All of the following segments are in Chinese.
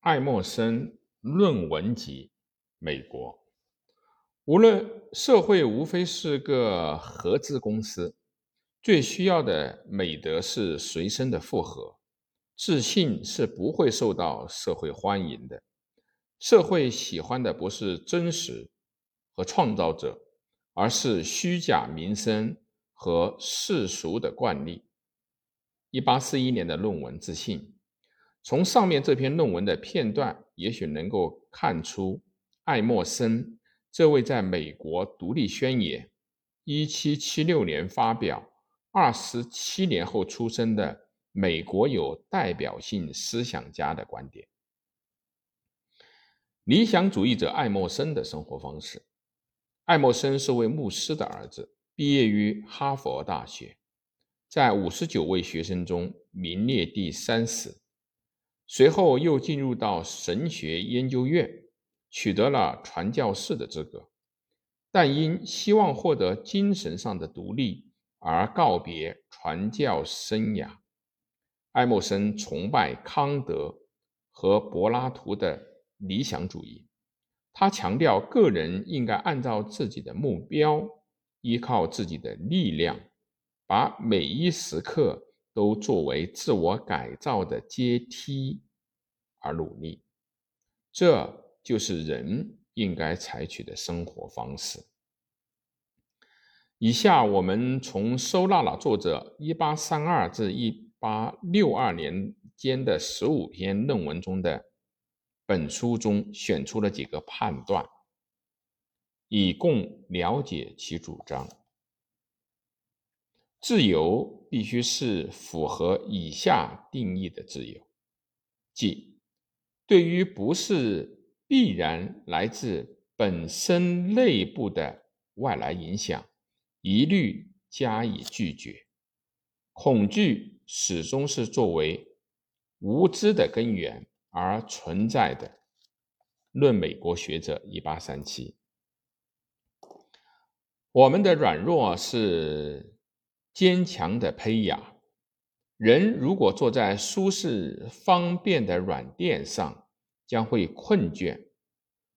爱默生论文集，美国。无论社会无非是个合资公司，最需要的美德是随身的附和。自信是不会受到社会欢迎的。社会喜欢的不是真实和创造者，而是虚假名声和世俗的惯例。一八四一年的论文《自信》，从上面这篇论文的片段，也许能够看出爱默生。这位在美国独立宣言一七七六年发表、二十七年后出生的美国有代表性思想家的观点。理想主义者爱默生的生活方式。爱默生是位牧师的儿子，毕业于哈佛大学，在五十九位学生中名列第三十，随后又进入到神学研究院。取得了传教士的资格，但因希望获得精神上的独立而告别传教生涯。爱默生崇拜康德和柏拉图的理想主义，他强调个人应该按照自己的目标，依靠自己的力量，把每一时刻都作为自我改造的阶梯而努力。这。就是人应该采取的生活方式。以下我们从收纳了作者一八三二至一八六二年间的十五篇论文中的本书中选出了几个判断，以供了解其主张。自由必须是符合以下定义的自由，即对于不是。必然来自本身内部的外来影响，一律加以拒绝。恐惧始终是作为无知的根源而存在的。论美国学者一八三七。我们的软弱是坚强的胚芽。人如果坐在舒适方便的软垫上。将会困倦。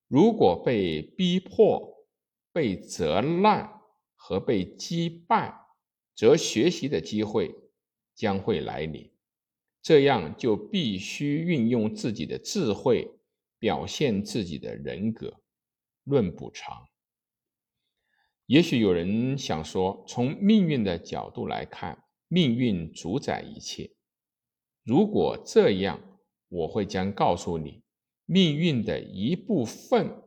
如果被逼迫、被责难和被击败，则学习的机会将会来临。这样就必须运用自己的智慧，表现自己的人格。论补偿。也许有人想说，从命运的角度来看，命运主宰一切。如果这样，我会将告诉你。命运的一部分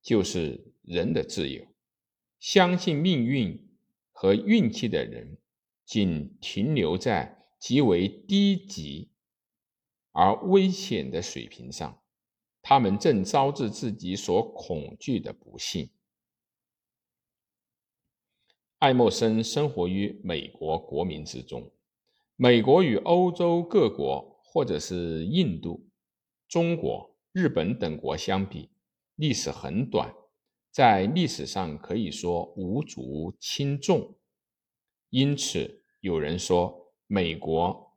就是人的自由。相信命运和运气的人，仅停留在极为低级而危险的水平上。他们正招致自己所恐惧的不幸。爱默生生活于美国国民之中。美国与欧洲各国，或者是印度。中国、日本等国相比，历史很短，在历史上可以说无足轻重。因此，有人说美国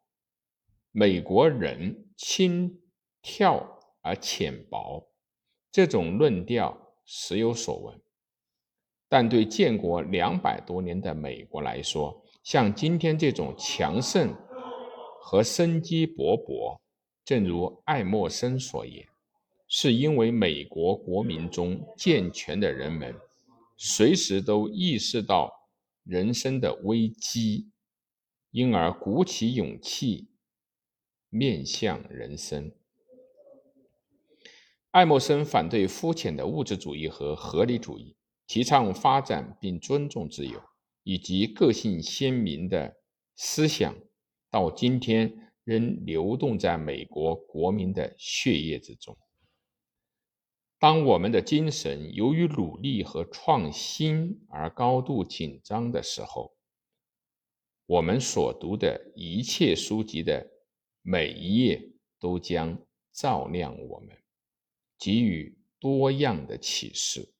美国人轻佻而浅薄，这种论调时有所闻。但对建国两百多年的美国来说，像今天这种强盛和生机勃勃。正如爱默生所言，是因为美国国民中健全的人们，随时都意识到人生的危机，因而鼓起勇气面向人生。爱默生反对肤浅的物质主义和合理主义，提倡发展并尊重自由以及个性鲜明的思想。到今天。仍流动在美国国民的血液之中。当我们的精神由于努力和创新而高度紧张的时候，我们所读的一切书籍的每一页都将照亮我们，给予多样的启示。